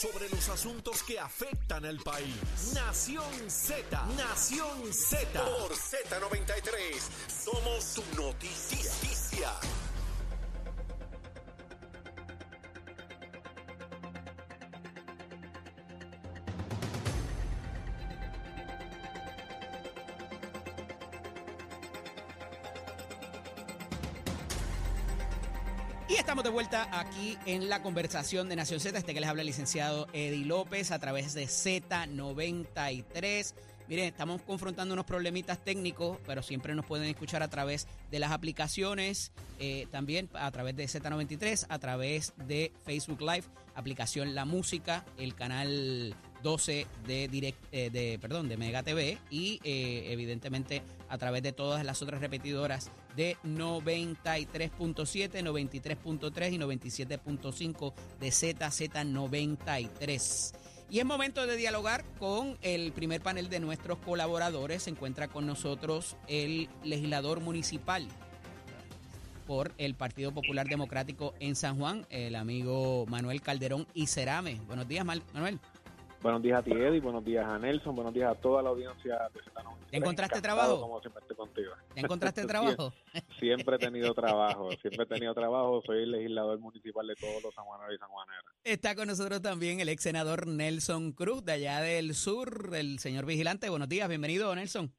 Sobre los asuntos que afectan al país. Nación Z, Nación Z. Por Z93, somos su noticia. De vuelta aquí en la conversación de Nación Z. Este que les habla el licenciado Eddie López a través de Z93. Miren, estamos confrontando unos problemitas técnicos, pero siempre nos pueden escuchar a través de las aplicaciones, eh, también a través de Z93, a través de Facebook Live, aplicación La Música, el canal 12 de direct, eh, de perdón, de Mega TV y eh, evidentemente a través de todas las otras repetidoras de 93.7, 93.3 y 97.5 de ZZ93. Y es momento de dialogar con el primer panel de nuestros colaboradores. Se encuentra con nosotros el legislador municipal por el Partido Popular Democrático en San Juan, el amigo Manuel Calderón y Cerame. Buenos días, Manuel. Buenos días a ti, Eddie. Buenos días a Nelson. Buenos días a toda la audiencia de Z93. ¿Te encontraste trabajo? Como siempre estoy contigo. ¿Te encontraste trabajo? siempre he tenido trabajo. Siempre he tenido trabajo. Soy el legislador municipal de todos los sanjuaneros y sanjuaneras. Está con nosotros también el ex senador Nelson Cruz, de allá del sur, el señor vigilante. Buenos días. Bienvenido, Nelson.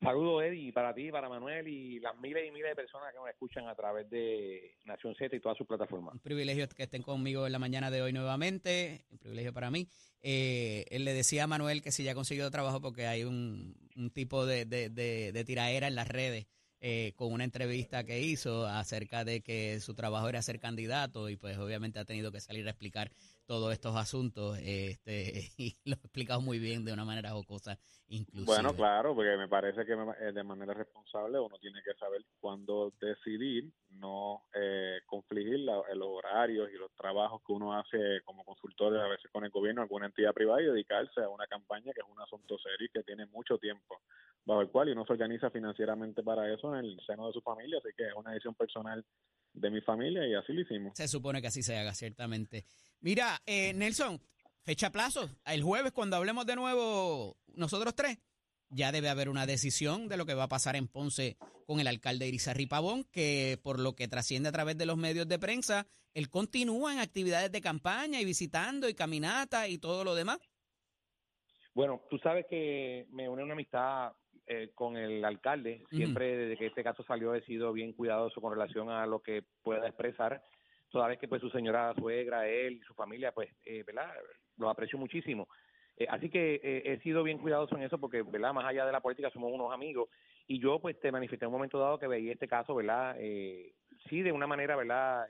Saludos, Eddie, para ti, para Manuel y las miles y miles de personas que nos escuchan a través de Nación Z y todas sus plataformas. Un privilegio que estén conmigo en la mañana de hoy nuevamente, un privilegio para mí. Eh, él le decía a Manuel que si ya ha conseguido trabajo porque hay un, tipo de, de, de, tiraera en las redes eh, con una entrevista que hizo acerca de que su trabajo era ser candidato y pues obviamente ha tenido que salir a explicar todos estos asuntos este, y lo explicado muy bien de una manera jocosa incluso. Bueno, claro, porque me parece que eh, de manera responsable uno tiene que saber cuándo decidir no eh, confligir los horarios y los trabajos que uno hace como consultor a veces con el gobierno, alguna entidad privada y dedicarse a una campaña que es un asunto serio y que tiene mucho tiempo bajo el cual y uno se organiza financieramente para eso en el seno de su familia, así que es una decisión personal de mi familia y así lo hicimos. Se supone que así se haga, ciertamente. Mira, eh, Nelson, fecha plazo. El jueves, cuando hablemos de nuevo nosotros tres, ya debe haber una decisión de lo que va a pasar en Ponce con el alcalde Irizarry Pavón, que por lo que trasciende a través de los medios de prensa, él continúa en actividades de campaña y visitando y caminata y todo lo demás. Bueno, tú sabes que me une una amistad eh, con el alcalde. Siempre desde que este caso salió he sido bien cuidadoso con relación a lo que pueda expresar. Toda vez que pues su señora suegra, él y su familia, pues, eh, ¿verdad? Lo aprecio muchísimo. Eh, así que eh, he sido bien cuidadoso en eso porque, ¿verdad? Más allá de la política somos unos amigos y yo pues te manifesté en un momento dado que veía este caso, ¿verdad? Eh, sí, de una manera, ¿verdad?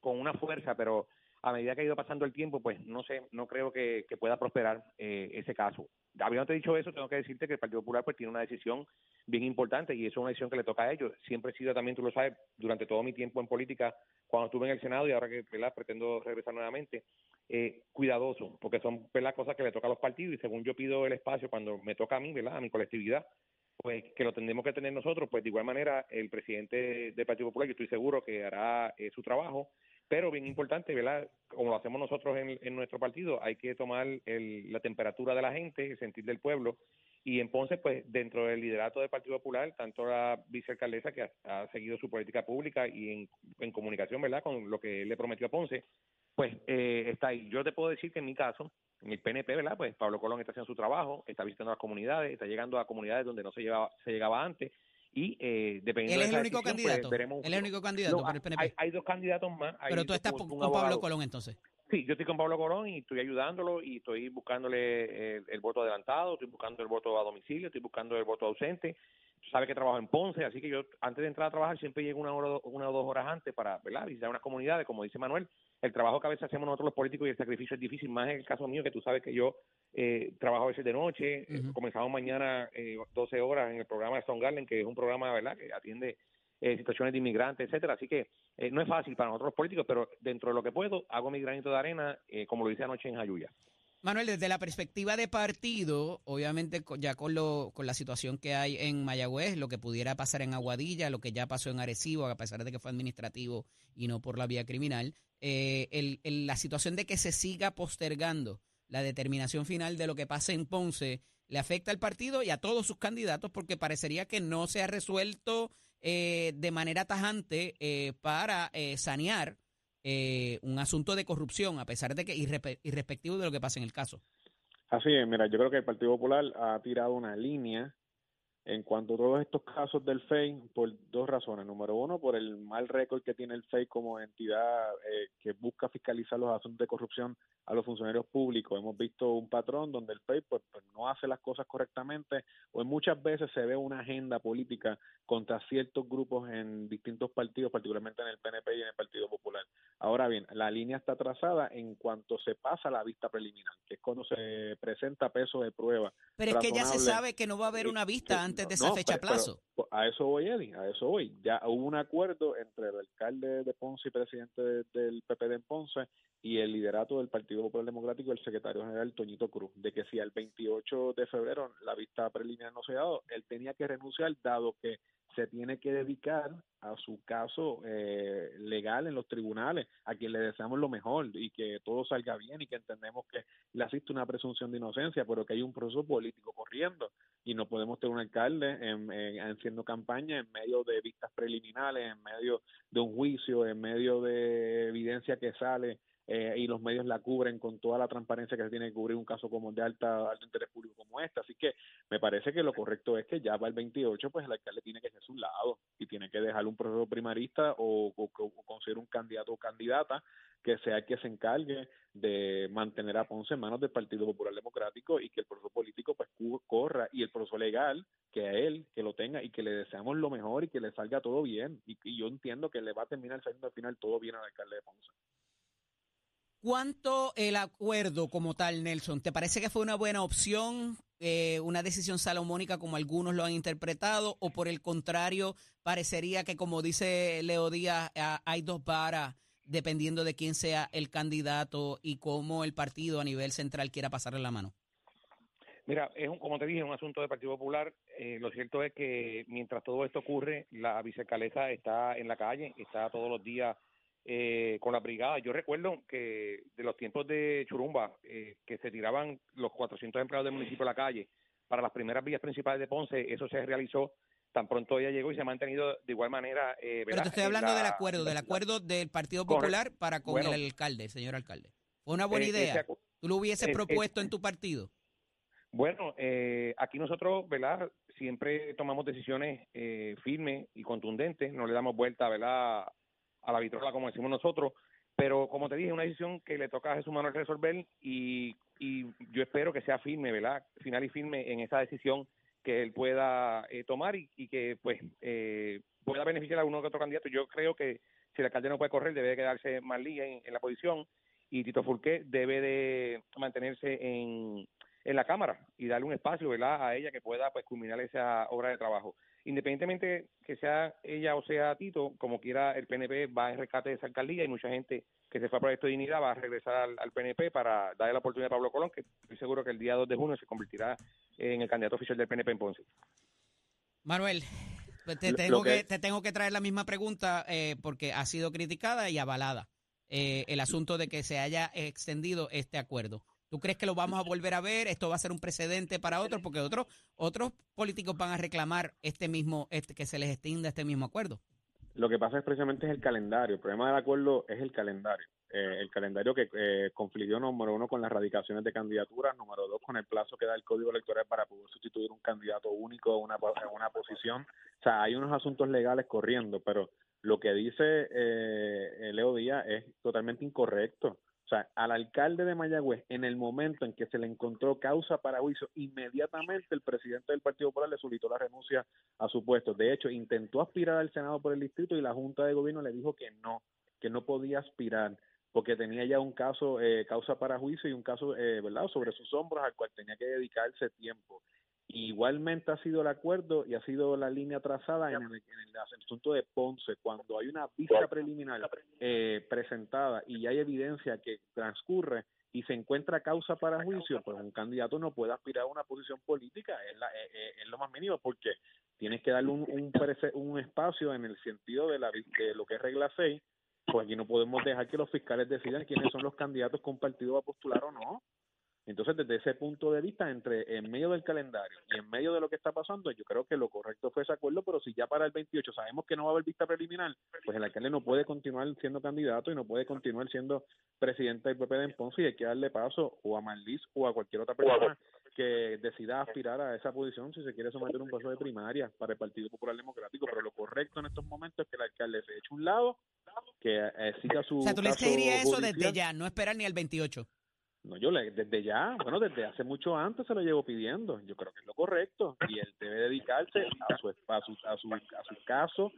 Con una fuerza, pero a medida que ha ido pasando el tiempo, pues no sé, no creo que, pueda prosperar eh, ese caso. Habiéndote dicho eso, tengo que decirte que el Partido Popular pues tiene una decisión bien importante y eso es una decisión que le toca a ellos. Siempre he sido también, tú lo sabes, durante todo mi tiempo en política, cuando estuve en el Senado y ahora que ¿verdad? pretendo regresar nuevamente, eh, cuidadoso, porque son las cosas que le toca a los partidos y según yo pido el espacio cuando me toca a mí, ¿verdad? a mi colectividad, pues que lo tendremos que tener nosotros, pues de igual manera el presidente del Partido Popular, yo estoy seguro que hará eh, su trabajo, pero bien importante, ¿verdad? Como lo hacemos nosotros en, nuestro partido, hay que tomar el, la temperatura de la gente, el sentir del pueblo, y en Ponce, pues dentro del liderato del Partido Popular, tanto la vicealcaldesa que ha, seguido su política pública y en, en, comunicación, ¿verdad?, con lo que le prometió a Ponce, pues eh, está ahí. Yo te puedo decir que en mi caso, en el PNP, ¿verdad?, pues Pablo Colón está haciendo su trabajo, está visitando las comunidades, está llegando a comunidades donde no se, llevaba, se llegaba antes, y eh, dependiendo ¿Él es de el único decisión, candidato? Pues, veremos ¿Él es el único candidato No, por el PNP? Hay, hay dos candidatos más. hay Pero tú estás con, Pablo. Colón entonces. Sí, yo estoy con Pablo Colón y estoy ayudándolo y estoy buscándole el, el voto adelantado, estoy buscando el voto a domicilio, estoy buscando el voto ausente. Tú sabes que trabajo en Ponce, así que yo antes de entrar a trabajar siempre llego una, hora, una o dos horas antes para ¿verdad? visitar unas comunidades, como dice Manuel. El trabajo que a veces hacemos nosotros los políticos y el sacrificio es difícil, más en el caso mío, que tú sabes que yo eh, trabajo a veces de noche, eh, comenzamos mañana eh, 12 horas en el programa de Stone Garden, que es un programa verdad que atiende eh, situaciones de inmigrantes, etcétera. Así que eh, no es fácil para nosotros los políticos, pero dentro de lo que puedo, hago mi granito de arena, eh, como lo hice anoche en Jayuya. Manuel, desde la perspectiva de partido, obviamente ya con, lo, con la situación que hay en Mayagüez, lo que pudiera pasar en Aguadilla, lo que ya pasó en Arecibo, a pesar de que fue administrativo y no por la vía criminal, eh, la situación de que se siga postergando la determinación final de lo que pase en Ponce le afecta al partido y a todos sus candidatos porque parecería que no se ha resuelto eh, de manera tajante eh, para sanear eh, un asunto de corrupción, a pesar de que irrespectivo de lo que pase en el caso. Así es, mira, yo creo que el Partido Popular ha tirado una línea en cuanto a todos estos casos del FEI por dos razones. Número uno, por el mal récord que tiene el FEI como entidad eh, que busca fiscalizar los asuntos de corrupción a los funcionarios públicos. Hemos visto un patrón donde el FEI pues, pues, no hace las cosas correctamente o muchas veces se ve una agenda política contra ciertos grupos en distintos partidos, particularmente en el PNP y en el Partido Popular. Ahora bien, la línea está trazada en cuanto se pasa la vista preliminar, que es cuando se presenta peso de prueba. Pero es que ya se sabe que no va a haber una vista antes de esa fecha plazo. a eso voy, Eddie, a eso voy. Ya hubo un acuerdo entre el alcalde de Ponce y presidente del PP de Ponce y el liderato del Partido Popular Democrático, el secretario general Toñito Cruz, de que si al 28 de febrero la vista preliminar no se ha dado, él tenía que renunciar, dado que se tiene que dedicar a su caso eh, legal en los tribunales, a quien le deseamos lo mejor y que todo salga bien y que entendemos que le asiste una presunción de inocencia, pero que hay un proceso político corriendo y no podemos tener un alcalde en, haciendo campaña en medio de vistas preliminares, en medio de un juicio, en medio de evidencia que sale eh, y los medios la cubren con toda la transparencia que se tiene que cubrir un caso como de alta alto interés público como este. Así que me parece que lo correcto es que ya va el 28, pues el alcalde tiene que ser su lado y tiene que dejar un proceso primarista o, o, un candidato o candidata que sea el que se encargue de mantener a Ponce en manos del Partido Popular Democrático y que el proceso político pues corra y el proceso legal que a él que lo tenga y que le deseamos lo mejor y que le salga todo bien y, y yo entiendo que le va a terminar saliendo al final todo bien al alcalde de Ponce. ¿Cuánto el acuerdo como tal, Nelson? ¿Te parece que fue una buena opción, eh, una decisión salomónica como algunos lo han interpretado, o por el contrario, parecería que como dice Leo Díaz, hay dos varas dependiendo de quién sea el candidato y cómo el partido a nivel central quiera pasarle la mano? Mira, es un, como te dije, un asunto del Partido Popular. Eh, lo cierto es que mientras todo esto ocurre, la vicealcaldesa está en la calle, está todos los días eh, con la brigada. Yo recuerdo que de los tiempos de Churumba, eh, que se tiraban los 400 empleados del municipio a la calle para las primeras vías principales de Ponce, eso se realizó tan pronto ella llegó y se ha mantenido de igual manera. Eh, Pero te estoy hablando del acuerdo, del acuerdo del Partido Popular para con el alcalde, señor alcalde. Fue una buena idea. ¿Tú lo hubieses propuesto en tu partido? Bueno, aquí nosotros, ¿verdad? Siempre tomamos decisiones firmes y contundentes, no le damos vuelta, ¿verdad? A la vitrola, como decimos nosotros. Pero como te dije, es una decisión que le toca a Jesús Manuel resolver y, y yo espero que sea firme, ¿verdad? Final y firme en esa decisión que él pueda eh, tomar y, que pues eh, pueda beneficiar a uno que otro candidato. Yo creo que si el alcalde no puede correr, debe quedarse más en, en la posición y Tito Fulqué debe de mantenerse en, en la Cámara y darle un espacio, ¿verdad?, a ella que pueda pues culminar esa obra de trabajo independientemente que sea ella o sea Tito, como quiera el PNP va en rescate de esa alcaldía y mucha gente que se fue a Proyecto de Dignidad va a regresar al, PNP para darle la oportunidad a Pablo Colón, que estoy seguro que el día 2 de junio se convertirá en el candidato oficial del PNP en Ponce. Manuel, pues te tengo que, te tengo que traer la misma pregunta eh, porque ha sido criticada y avalada eh, el asunto de que se haya extendido este acuerdo. ¿Tú crees que lo vamos a volver a ver? ¿Esto va a ser un precedente para otros? Porque otros otros políticos van a reclamar este mismo, este, que se les extienda este mismo acuerdo. Lo que pasa es precisamente es el calendario. El problema del acuerdo es el calendario. Eh, el calendario que eh, número uno, con las radicaciones de candidaturas, número dos, con el plazo que da el Código Electoral para poder sustituir un candidato único en una, una posición. O sea, hay unos asuntos legales corriendo, pero lo que dice eh, Leo Díaz es totalmente incorrecto. O sea, al alcalde de Mayagüez, en el momento en que se le encontró causa para juicio, inmediatamente el presidente del Partido Popular le solicitó la renuncia a su puesto. De hecho, intentó aspirar al Senado por el distrito y la Junta de Gobierno le dijo que no, que no podía aspirar porque tenía ya un caso, eh, causa para juicio y un caso, eh, ¿verdad?, sobre sus hombros al cual tenía que dedicarse tiempo. Igualmente ha sido el acuerdo y ha sido la línea trazada en el, asunto de Ponce. Cuando hay una vista preliminar eh, presentada y hay evidencia que transcurre y se encuentra causa para juicio, pues un candidato no puede aspirar a una posición política, es, la, eh, eh, es, lo más mínimo, porque tienes que darle un, un, un espacio en el sentido de, la, de lo que es regla 6, pues aquí no podemos dejar que los fiscales decidan quiénes son los candidatos que un partido va a postular o no. Entonces, desde ese punto de vista, entre en medio del calendario y en medio de lo que está pasando, yo creo que lo correcto fue ese acuerdo, pero si ya para el 28 sabemos que no va a haber vista preliminar, pues el alcalde no puede continuar siendo candidato y no puede continuar siendo presidente del PP de Ponce y hay que darle paso o a Marlis o a cualquier otra persona que decida aspirar a esa posición si se quiere someter un paso de primaria para el Partido Popular Democrático, pero lo correcto en estos momentos es que el alcalde se eche un lado, que eh, siga su... O sea, tú le dirías eso desde ya, no esperar ni el 28. No, yo le, desde ya, bueno, desde hace mucho antes se lo llevo pidiendo. Yo creo que es lo correcto y él debe dedicarse a su a su, a su, a su caso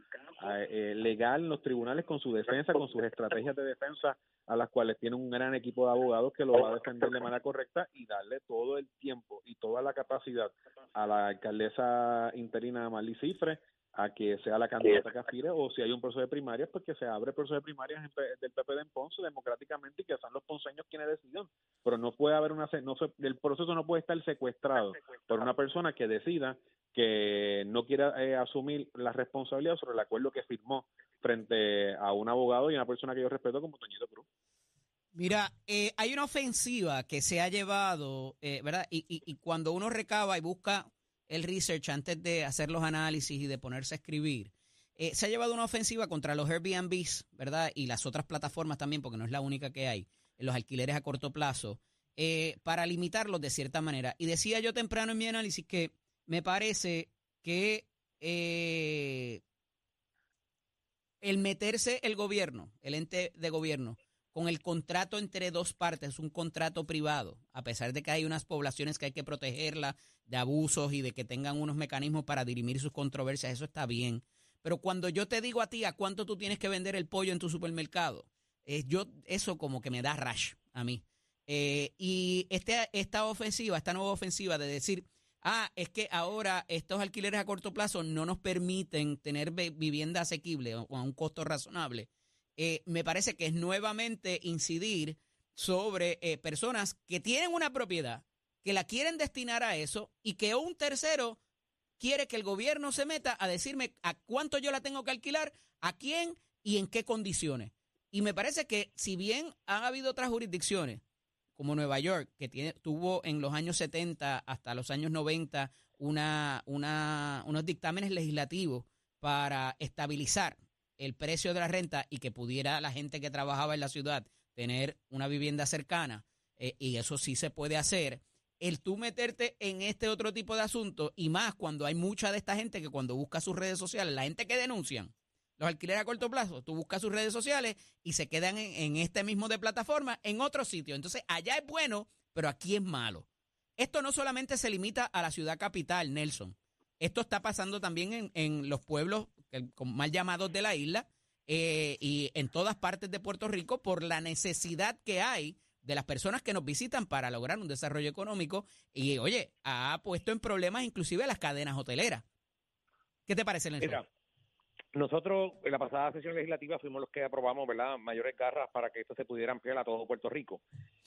eh, legal en los tribunales con su defensa, con sus estrategias de defensa a las cuales tiene un gran equipo de abogados que lo va a defender de manera correcta y darle todo el tiempo y toda la capacidad a la alcaldesa interina Marley Cifre a que sea la candidata que aspire o si hay un proceso de primarias, pues que se abre el proceso de primarias del PP de Ponce democráticamente y que sean los ponceños quienes decidan. Pero no puede haber una... No el proceso no puede estar secuestrado por una persona que decida que no quiera eh, asumir la responsabilidad sobre el acuerdo que firmó frente a un abogado y una persona que yo respeto como Toñito Cruz. Mira, eh, hay una ofensiva que se ha llevado, eh, ¿verdad? Y, y, y, cuando uno recaba y busca el research antes de hacer los análisis y de ponerse a escribir, eh, se ha llevado una ofensiva contra los Airbnbs, ¿verdad? Y las otras plataformas también, porque no es la única que hay, los alquileres a corto plazo, eh, para limitarlos de cierta manera. Y decía yo temprano en mi análisis que me parece que eh, el meterse el gobierno, el ente de gobierno, con el contrato entre dos partes, un contrato privado, a pesar de que hay unas poblaciones que hay que protegerla de abusos y de que tengan unos mecanismos para dirimir sus controversias, eso está bien. Pero cuando yo te digo a ti a cuánto tú tienes que vender el pollo en tu supermercado, eh, yo eso como que me da rash a mí. Eh, y este, esta ofensiva, esta nueva ofensiva de decir, ah, es que ahora estos alquileres a corto plazo no nos permiten tener vivienda asequible o a un costo razonable, eh, me parece que es nuevamente incidir sobre personas que tienen una propiedad que la quieren destinar a eso y que un tercero quiere que el gobierno se meta a decirme a cuánto yo la tengo que alquilar, a quién y en qué condiciones. Y me parece que si bien han habido otras jurisdicciones, como Nueva York, que tiene, tuvo en los años 70 hasta los años 90 una, una, unos dictámenes legislativos para estabilizar el precio de la renta y que pudiera la gente que trabajaba en la ciudad tener una vivienda cercana, eh, y eso sí se puede hacer, el tú meterte en este otro tipo de asuntos y más cuando hay mucha de esta gente que cuando busca sus redes sociales, la gente que denuncian los alquileres a corto plazo, tú buscas sus redes sociales y se quedan en, este mismo de plataforma en otro sitio. Entonces, allá es bueno, pero aquí es malo. Esto no solamente se limita a la ciudad capital, Nelson. Esto está pasando también en, los pueblos mal llamados de la isla eh, y en todas partes de Puerto Rico por la necesidad que hay de las personas que nos visitan para lograr un desarrollo económico y, oye, ha puesto en problemas inclusive las cadenas hoteleras. ¿Qué te parece, Nelson? Mira, nosotros en la pasada sesión legislativa fuimos los que aprobamos, ¿verdad?, mayores garras para que esto se pudiera ampliar a todo Puerto Rico.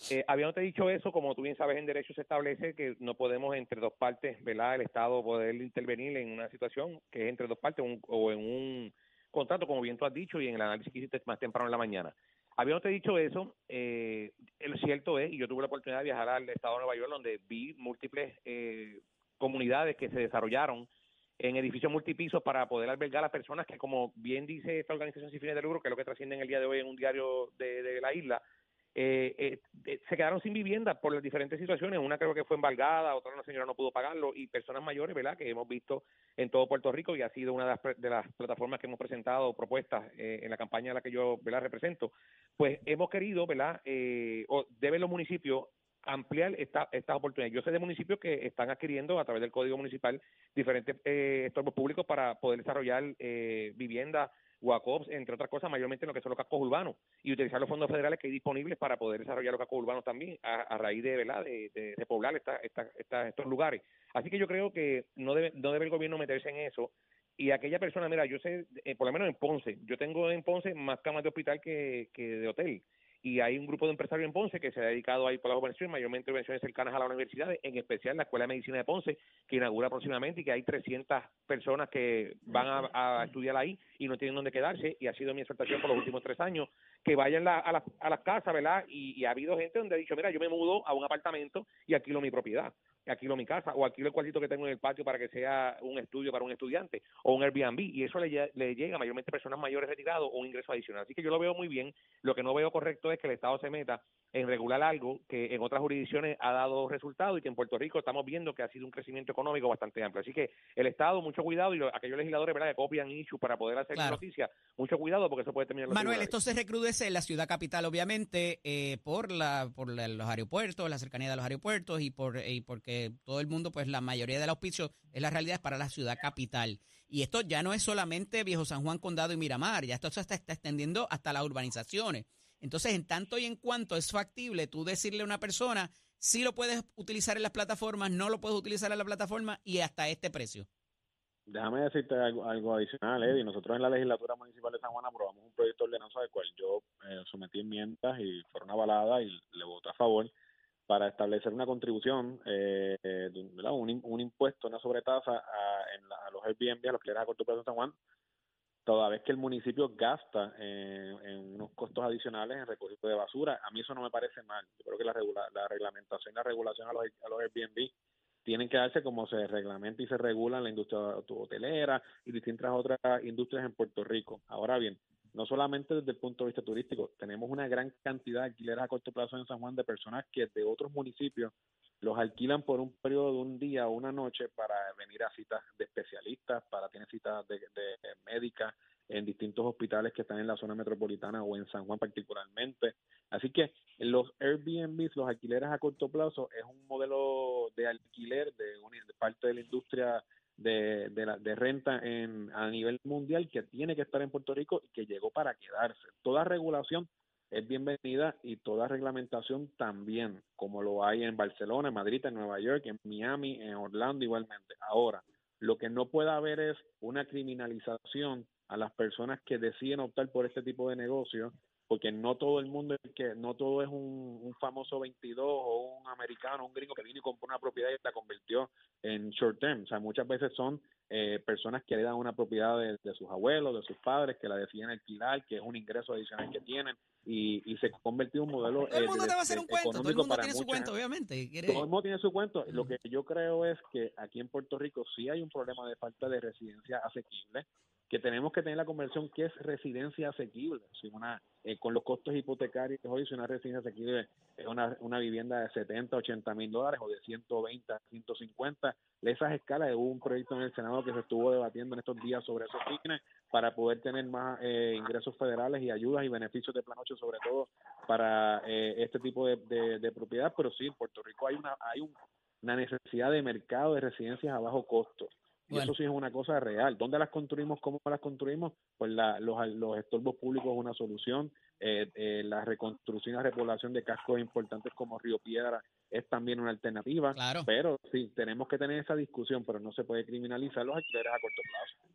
Eh, habiéndote dicho eso, como tú bien sabes, en derecho se establece que no podemos entre dos partes, ¿verdad?, el Estado poder intervenir en una situación que es entre dos partes o en un contrato, como bien tú has dicho, y en el análisis que hiciste más temprano en la mañana. Habiéndote dicho eso, eh, el cierto es, y yo tuve la oportunidad de viajar al estado de Nueva York, donde vi múltiples eh, comunidades que se desarrollaron en edificios multipisos para poder albergar a personas que, como bien dice esta organización sin fines de lucro, que es lo que trascienden el día de hoy en un diario de la isla, eh, eh, se quedaron sin vivienda por las diferentes situaciones. Una creo que fue embargada, otra una señora no pudo pagarlo y personas mayores, ¿verdad? Que hemos visto en todo Puerto Rico y ha sido una de las, plataformas que hemos presentado propuestas eh, en la campaña a la que yo, ¿verdad? Represento. Pues hemos querido, ¿verdad? Eh, o deben los municipios ampliar esta, estas oportunidades. Yo sé de municipios que están adquiriendo a través del Código Municipal diferentes eh, estorbos públicos para poder desarrollar eh, vivienda Guacops, entre otras cosas, mayormente en lo que son los cascos urbanos, y utilizar los fondos federales que hay disponibles para poder desarrollar los cascos urbanos también, a, raíz de, ¿verdad? de, de, poblar esta, esta, estos lugares. Así que yo creo que no debe, no debe el gobierno meterse en eso. Y aquella persona, mira, yo sé, eh, por lo menos en Ponce, yo tengo en Ponce más camas de hospital que de hotel y hay un grupo de empresarios en Ponce que se ha dedicado a ir por las subvenciones, mayormente cercanas a las universidades, en especial la Escuela de Medicina de Ponce, que inaugura próximamente y que hay 300 personas que van a, estudiar ahí y no tienen dónde quedarse, y ha sido mi exhortación por los últimos tres años, que vayan a, a las casas, ¿verdad? Y, y, ha habido gente donde ha dicho, mira, yo me mudo a un apartamento y alquilo mi propiedad alquilo mi casa o alquilo el cuartito que tengo en el patio para que sea un estudio para un estudiante o un Airbnb y eso le, le llega mayormente a personas mayores retirados o un ingreso adicional. Así que yo lo veo muy bien. Lo que no veo correcto es que el Estado se meta en regular algo que en otras jurisdicciones ha dado resultado y que en Puerto Rico estamos viendo que ha sido un crecimiento económico bastante amplio. Así que el Estado, mucho cuidado y aquellos legisladores ¿verdad? que copian issues para poder hacer noticias, mucho cuidado porque eso puede terminar. Manuel, esto se recrudece en la ciudad capital, obviamente, eh, por la por los aeropuertos, la cercanía de los aeropuertos y por y porque todo el mundo pues la mayoría del auspicio es la realidad para la ciudad capital. Y esto ya no es solamente Viejo San Juan, Condado y Miramar, ya esto se está, extendiendo hasta las urbanizaciones. Entonces, en tanto y en cuanto es factible tú decirle a una persona si lo puedes utilizar en las plataformas, no lo puedes utilizar en la plataforma y hasta este precio. Déjame decirte algo, adicional, Eddie. Nosotros en la legislatura municipal de San Juan aprobamos un proyecto de ordenanza del cual yo eh, sometí enmiendas y fueron avaladas y le voté a favor para establecer una contribución, eh, un, un, impuesto, una sobretasa a, a los Airbnb, a los clientes a corto plazo de San Juan, toda vez que el municipio gasta en, unos costos adicionales en recogido de basura. A mí eso no me parece mal. Yo creo que la, la reglamentación y la regulación a los, a los Airbnb tienen que darse como se reglamenta y se regula en la industria hotelera y distintas otras industrias en Puerto Rico. Ahora bien, no solamente desde el punto de vista turístico, tenemos una gran cantidad de alquileres a corto plazo en San Juan de personas que de otros municipios los alquilan por un periodo de un día o una noche para venir a citas de especialistas, para tener citas de, médicas en distintos hospitales que están en la zona metropolitana o en San Juan particularmente. Así que los Airbnb, los alquileres a corto plazo, es un modelo de alquiler de, de parte de la industria de, de, la, de renta en, a nivel mundial que tiene que estar en Puerto Rico y que llegó para quedarse. Toda regulación es bienvenida y toda reglamentación también, como lo hay en Barcelona, en Madrid, en Nueva York, en Miami, en Orlando igualmente. Ahora, lo que no puede haber es una criminalización a las personas que deciden optar por este tipo de negocio porque no todo el mundo que no todo es un, famoso 22 o un americano, un gringo que vino y compró una propiedad y la convirtió en short term. O sea, muchas veces son eh, personas que heredan una propiedad de, sus abuelos, de sus padres, que la deciden alquilar, que es un ingreso adicional que tienen y, y se convirtió en un modelo. Todo el mundo te va a hacer un cuento, todo el mundo tiene su cuento, obviamente. Todo el mundo tiene su cuento. Lo que yo creo es que aquí en Puerto Rico sí hay un problema de falta de residencia asequible que tenemos que tener la conversión que es residencia asequible. Si una, eh, con los costos hipotecarios hoy, si una residencia asequible es una, una vivienda de 70, 80 mil dólares o de 120, 150, esas escalas, hubo un proyecto en el Senado que se estuvo debatiendo en estos días sobre esos fines para poder tener más eh, ingresos federales y ayudas y beneficios de plan 8, sobre todo para eh, este tipo de, de, propiedad. Pero sí, en Puerto Rico hay una, hay una necesidad de mercado de residencias a bajo costo y eso sí es una cosa real. ¿Dónde las construimos? ¿Cómo las construimos? Pues la, los, los estorbos públicos es una solución. Eh, eh, la reconstrucción y la repoblación de cascos importantes como Río Piedra es también una alternativa. Claro. Pero sí, tenemos que tener esa discusión, pero no se puede criminalizar los alquileres a corto plazo.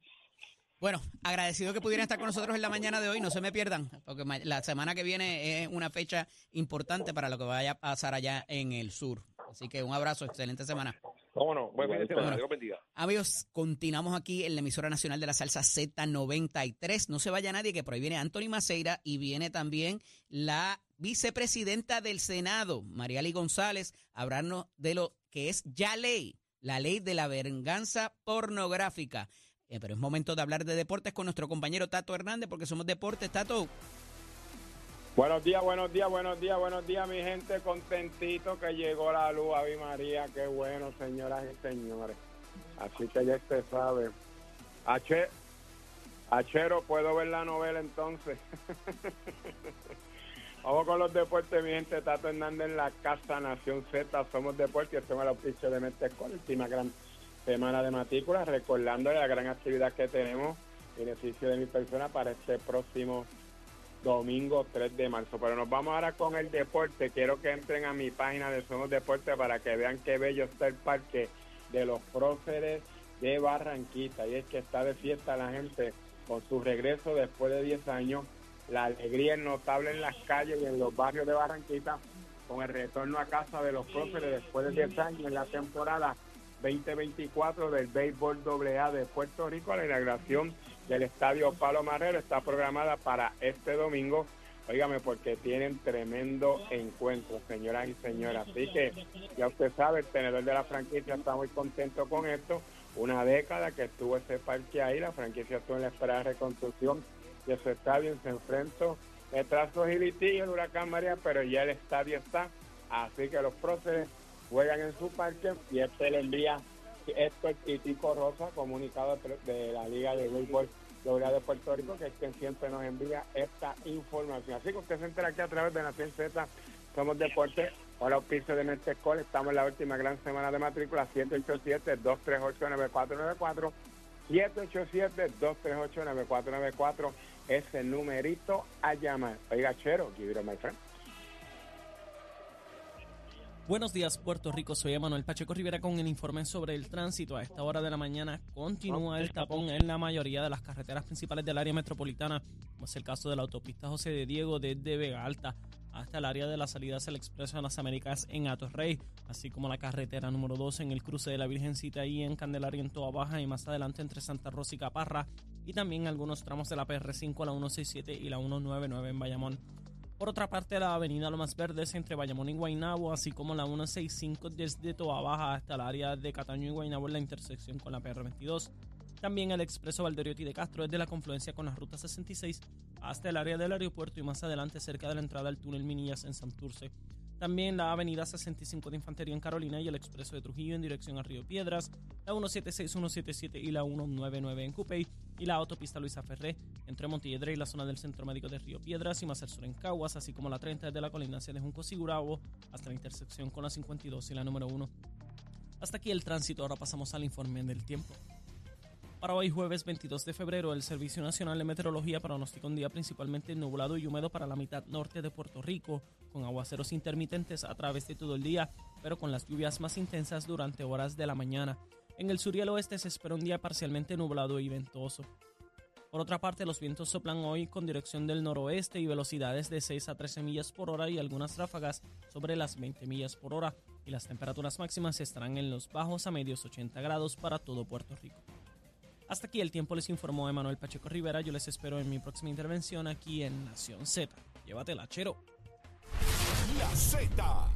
Bueno, agradecido que pudieran estar con nosotros en la mañana de hoy. No se me pierdan, porque la semana que viene es una fecha importante para lo que vaya a pasar allá en el sur. Así que un abrazo, excelente semana. Vámonos, buen Amigos, continuamos aquí en la emisora nacional de la salsa Z93. No se vaya nadie, que por ahí viene Anthony Maceira y viene también la vicepresidenta del Senado, Mariali González, a hablarnos de lo que es ya ley, la ley de la venganza pornográfica. Eh, pero es momento de hablar de deportes con nuestro compañero Tato Hernández, porque somos deportes, Tato. Buenos días, buenos días, buenos días, buenos días, mi gente. Contentito que llegó la luz, Avi María. Qué bueno, señoras y señores. Así que ya usted sabe. H Achero, ¿puedo ver la novela entonces? Vamos con los deportes, mi gente. Tato Hernández en la Casa Nación Z. Somos deportes y somos el oficio de Mente Última gran semana de matrícula. Recordándole la gran actividad que tenemos beneficio de mi persona para este próximo domingo 3 de marzo. Pero nos vamos ahora con el deporte. Quiero que entren a mi página de Somos Deporte para que vean qué bello está el parque de los próceres de Barranquita. Y es que está de fiesta la gente con su regreso después de 10 años. La alegría es notable en las calles y en los barrios de Barranquita con el retorno a casa de los próceres después de 10 años en la temporada 2024 del béisbol AA de Puerto Rico. La inauguración del Estadio Palo Marrero está programada para este domingo. Óigame, porque tienen tremendo encuentro, señoras y señores. Así que ya usted sabe, el tenedor de la franquicia está muy contento con esto. Una década que estuvo ese parque ahí, la franquicia estuvo en la espera de reconstrucción de su estadio, se enfrentó tras y litigio el huracán María, pero ya el estadio está. Así que los próceres juegan en su parque y este le envía el Titico Rosa, comunicado de la Liga de Béisbol de Puerto Rico, que es quien siempre nos envía esta información. Así que usted se entera aquí a través de Nación Z, somos deporte, hola auspicio de Metecol, estamos en la última gran semana de matrícula, 787-238-9494, 787-238-9494 es el numerito a llamar. Oiga, Chero, give it my friend. Buenos días, Puerto Rico. Soy Emanuel Pacheco Rivera con el informe sobre el tránsito. A esta hora de la mañana continúa el tapón en la mayoría de las carreteras principales del área metropolitana, como es el caso de la autopista José de Diego desde Vega Alta hasta el área de las salidas del Expreso de las Américas en Atorrey, así como la carretera número 2 en el cruce de la Virgencita y en Candelaria en Toa Baja y más adelante entre Santa Rosa y Caparra, y también algunos tramos de la PR5, la 167 y la 199 en Bayamón. Por otra parte, la avenida Lomas Verdes entre Bayamón y Guaynabo, así como la 165 desde Toa Baja hasta el área de Cataño y Guaynabo en la intersección con la PR22. También el expreso Valderiotti de Castro desde la confluencia con la ruta 66 hasta el área del aeropuerto y más adelante cerca de la entrada al túnel Minillas en Santurce. También la avenida 65 de Infantería en Carolina y el expreso de Trujillo en dirección a Río Piedras, la 176, 177 y la 199 en Cupey y la autopista Luisa Ferré entre Montilledre y la zona del Centro Médico de Río Piedras y más al sur en Caguas, así como la 30 desde la colindancia de Junco Sigurabo hasta la intersección con la 52 y la número 1. Hasta aquí el tránsito, ahora pasamos al informe del tiempo. Para hoy jueves 22 de febrero, el Servicio Nacional de Meteorología pronostica un día principalmente nublado y húmedo para la mitad norte de Puerto Rico, con aguaceros intermitentes a través de todo el día, pero con las lluvias más intensas durante horas de la mañana. En el sur y el oeste se espera un día parcialmente nublado y ventoso. Por otra parte, los vientos soplan hoy con dirección del noroeste y velocidades de 6 a 13 millas por hora y algunas ráfagas sobre las 20 millas por hora, y las temperaturas máximas estarán en los bajos a medios 80 grados para todo Puerto Rico. Hasta aquí el tiempo les informó Emanuel Pacheco Rivera. Yo les espero en mi próxima intervención aquí en Nación Z. Llévatela, chero. La Z